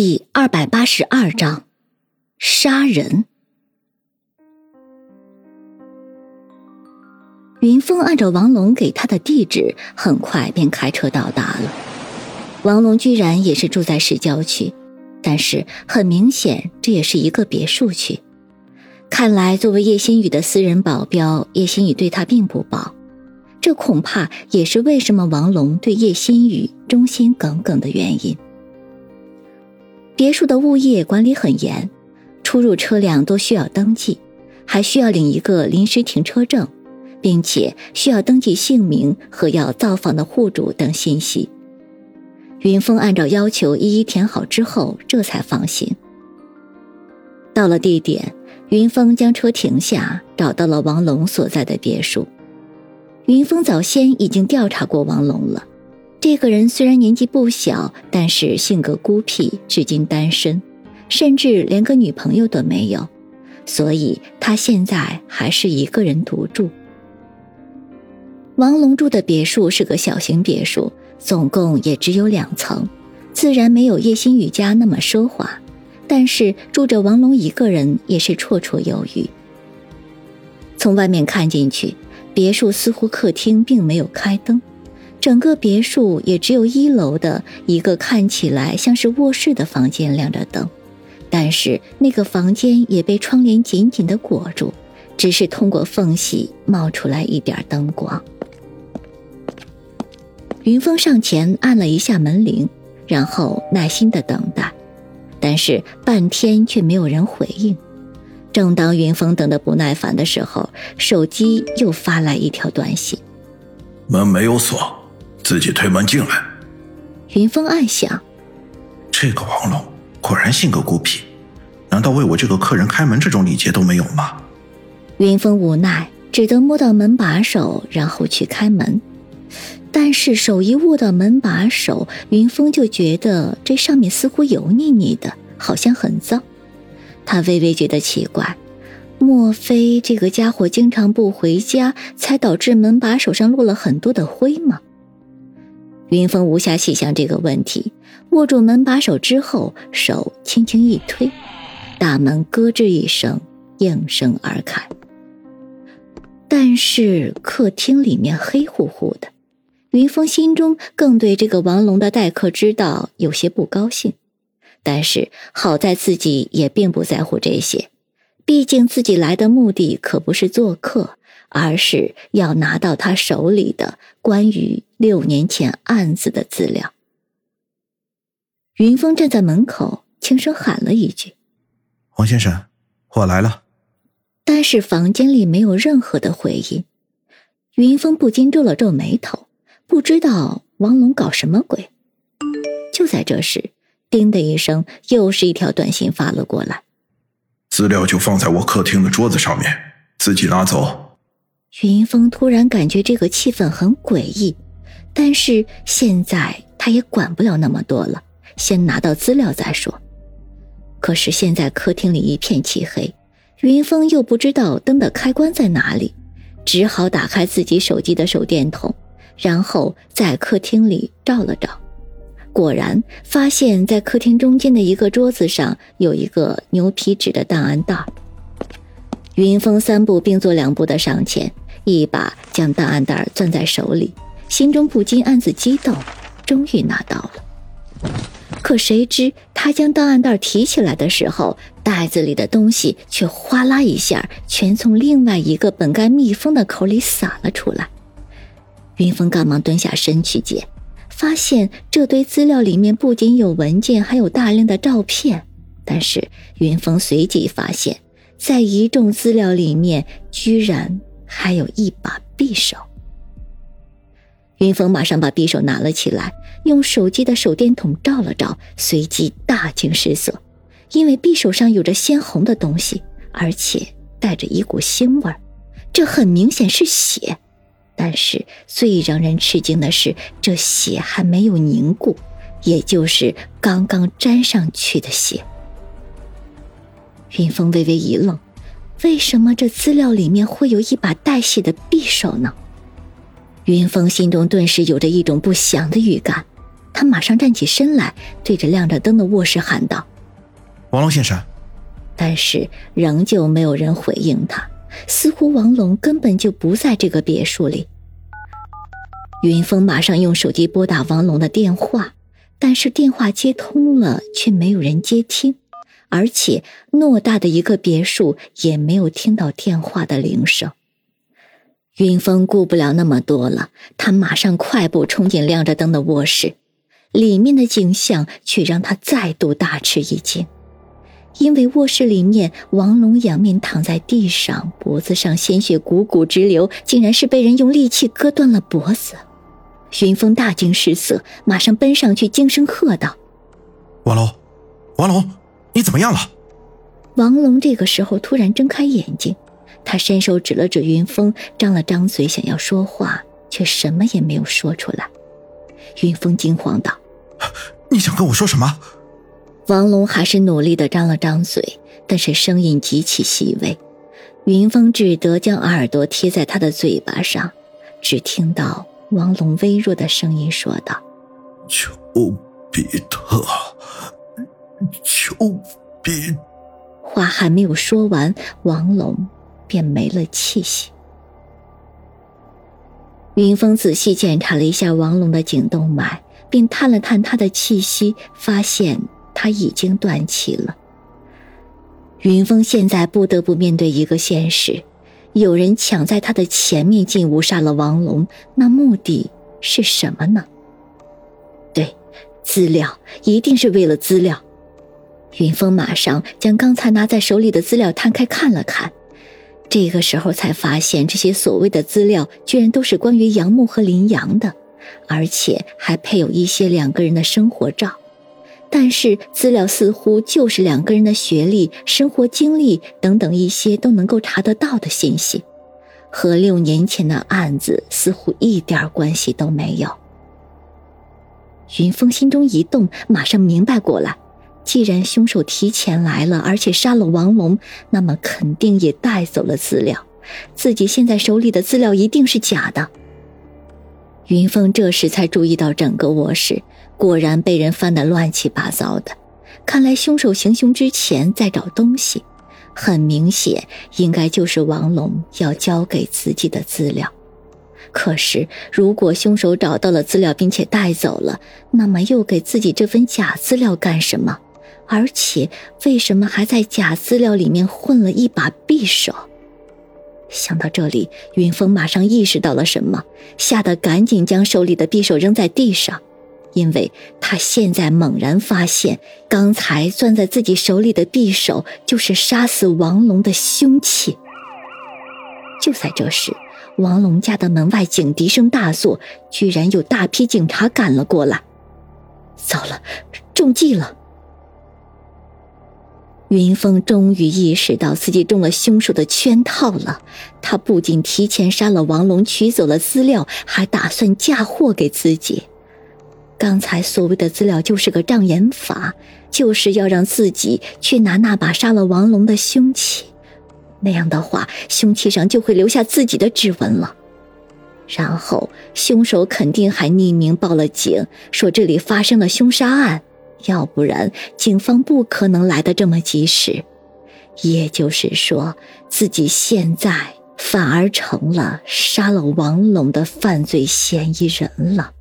第二百八十二章，杀人。云峰按照王龙给他的地址，很快便开车到达了。王龙居然也是住在市郊区，但是很明显，这也是一个别墅区。看来，作为叶心雨的私人保镖，叶心雨对他并不薄。这恐怕也是为什么王龙对叶心雨忠心耿耿的原因。别墅的物业管理很严，出入车辆都需要登记，还需要领一个临时停车证，并且需要登记姓名和要造访的户主等信息。云峰按照要求一一填好之后，这才放行。到了地点，云峰将车停下，找到了王龙所在的别墅。云峰早先已经调查过王龙了。这个人虽然年纪不小，但是性格孤僻，至今单身，甚至连个女朋友都没有，所以他现在还是一个人独住。王龙住的别墅是个小型别墅，总共也只有两层，自然没有叶心雨家那么奢华，但是住着王龙一个人也是绰绰有余。从外面看进去，别墅似乎客厅并没有开灯。整个别墅也只有一楼的一个看起来像是卧室的房间亮着灯，但是那个房间也被窗帘紧紧的裹住，只是通过缝隙冒出来一点灯光。云峰上前按了一下门铃，然后耐心的等待，但是半天却没有人回应。正当云峰等得不耐烦的时候，手机又发来一条短信：“门没有锁。”自己推门进来，云峰暗想：这个王龙果然性格孤僻，难道为我这个客人开门这种礼节都没有吗？云峰无奈，只得摸到门把手，然后去开门。但是手一握到门把手，云峰就觉得这上面似乎油腻腻的，好像很脏。他微微觉得奇怪，莫非这个家伙经常不回家，才导致门把手上落了很多的灰吗？云峰无暇细想这个问题，握住门把手之后，手轻轻一推，大门咯吱一声应声而开。但是客厅里面黑乎乎的，云峰心中更对这个王龙的待客之道有些不高兴。但是好在自己也并不在乎这些，毕竟自己来的目的可不是做客。而是要拿到他手里的关于六年前案子的资料。云峰站在门口，轻声喊了一句：“王先生，我来了。”但是房间里没有任何的回音。云峰不禁皱了皱眉头，不知道王龙搞什么鬼。就在这时，叮的一声，又是一条短信发了过来：“资料就放在我客厅的桌子上面，自己拿走。”云峰突然感觉这个气氛很诡异，但是现在他也管不了那么多了，先拿到资料再说。可是现在客厅里一片漆黑，云峰又不知道灯的开关在哪里，只好打开自己手机的手电筒，然后在客厅里照了照，果然发现在客厅中间的一个桌子上有一个牛皮纸的档案袋。云峰三步并作两步的上前，一把将档案袋攥在手里，心中不禁暗自激动，终于拿到了。可谁知他将档案袋提起来的时候，袋子里的东西却哗啦一下，全从另外一个本该密封的口里洒了出来。云峰赶忙蹲下身去捡，发现这堆资料里面不仅有文件，还有大量的照片。但是云峰随即发现。在一众资料里面，居然还有一把匕首。云峰马上把匕首拿了起来，用手机的手电筒照了照，随即大惊失色，因为匕首上有着鲜红的东西，而且带着一股腥味，这很明显是血。但是最让人吃惊的是，这血还没有凝固，也就是刚刚沾上去的血。云峰微微一愣，为什么这资料里面会有一把带血的匕首呢？云峰心中顿时有着一种不祥的预感，他马上站起身来，对着亮着灯的卧室喊道：“王龙先生。”但是仍旧没有人回应他，似乎王龙根本就不在这个别墅里。云峰马上用手机拨打王龙的电话，但是电话接通了，却没有人接听，而且偌大的一个别墅也没有听到电话的铃声。云峰顾不了那么多了，他马上快步冲进亮着灯的卧室，里面的景象却让他再度大吃一惊。因为卧室里面，王龙仰面躺在地上，脖子上鲜血汩汩直流，竟然是被人用利器割断了脖子。云峰大惊失色，马上奔上去，惊声喝道：“王龙，王龙，你怎么样了？”王龙这个时候突然睁开眼睛，他伸手指了指云峰，张了张嘴想要说话，却什么也没有说出来。云峰惊慌道：“你想跟我说什么？”王龙还是努力的张了张嘴，但是声音极其细微。云峰只得将耳朵贴在他的嘴巴上，只听到王龙微弱的声音说道：“丘比特，丘比。”话还没有说完，王龙便没了气息。云峰仔细检查了一下王龙的颈动脉，并探了探他的气息，发现。他已经断气了。云峰现在不得不面对一个现实：有人抢在他的前面进屋杀了王龙，那目的是什么呢？对，资料，一定是为了资料。云峰马上将刚才拿在手里的资料摊开看了看，这个时候才发现，这些所谓的资料居然都是关于杨木和林阳的，而且还配有一些两个人的生活照。但是资料似乎就是两个人的学历、生活经历等等一些都能够查得到的信息，和六年前的案子似乎一点关系都没有。云峰心中一动，马上明白过来：既然凶手提前来了，而且杀了王龙，那么肯定也带走了资料。自己现在手里的资料一定是假的。云峰这时才注意到整个卧室。果然被人翻得乱七八糟的，看来凶手行凶之前在找东西，很明显应该就是王龙要交给自己的资料。可是，如果凶手找到了资料并且带走了，那么又给自己这份假资料干什么？而且，为什么还在假资料里面混了一把匕首？想到这里，云峰马上意识到了什么，吓得赶紧将手里的匕首扔在地上。因为他现在猛然发现，刚才攥在自己手里的匕首就是杀死王龙的凶器。就在这时，王龙家的门外警笛声大作，居然有大批警察赶了过来。糟了，中计了！云峰终于意识到自己中了凶手的圈套了。他不仅提前杀了王龙，取走了资料，还打算嫁祸给自己。刚才所谓的资料就是个障眼法，就是要让自己去拿那把杀了王龙的凶器，那样的话，凶器上就会留下自己的指纹了。然后凶手肯定还匿名报了警，说这里发生了凶杀案，要不然警方不可能来的这么及时。也就是说，自己现在反而成了杀了王龙的犯罪嫌疑人了。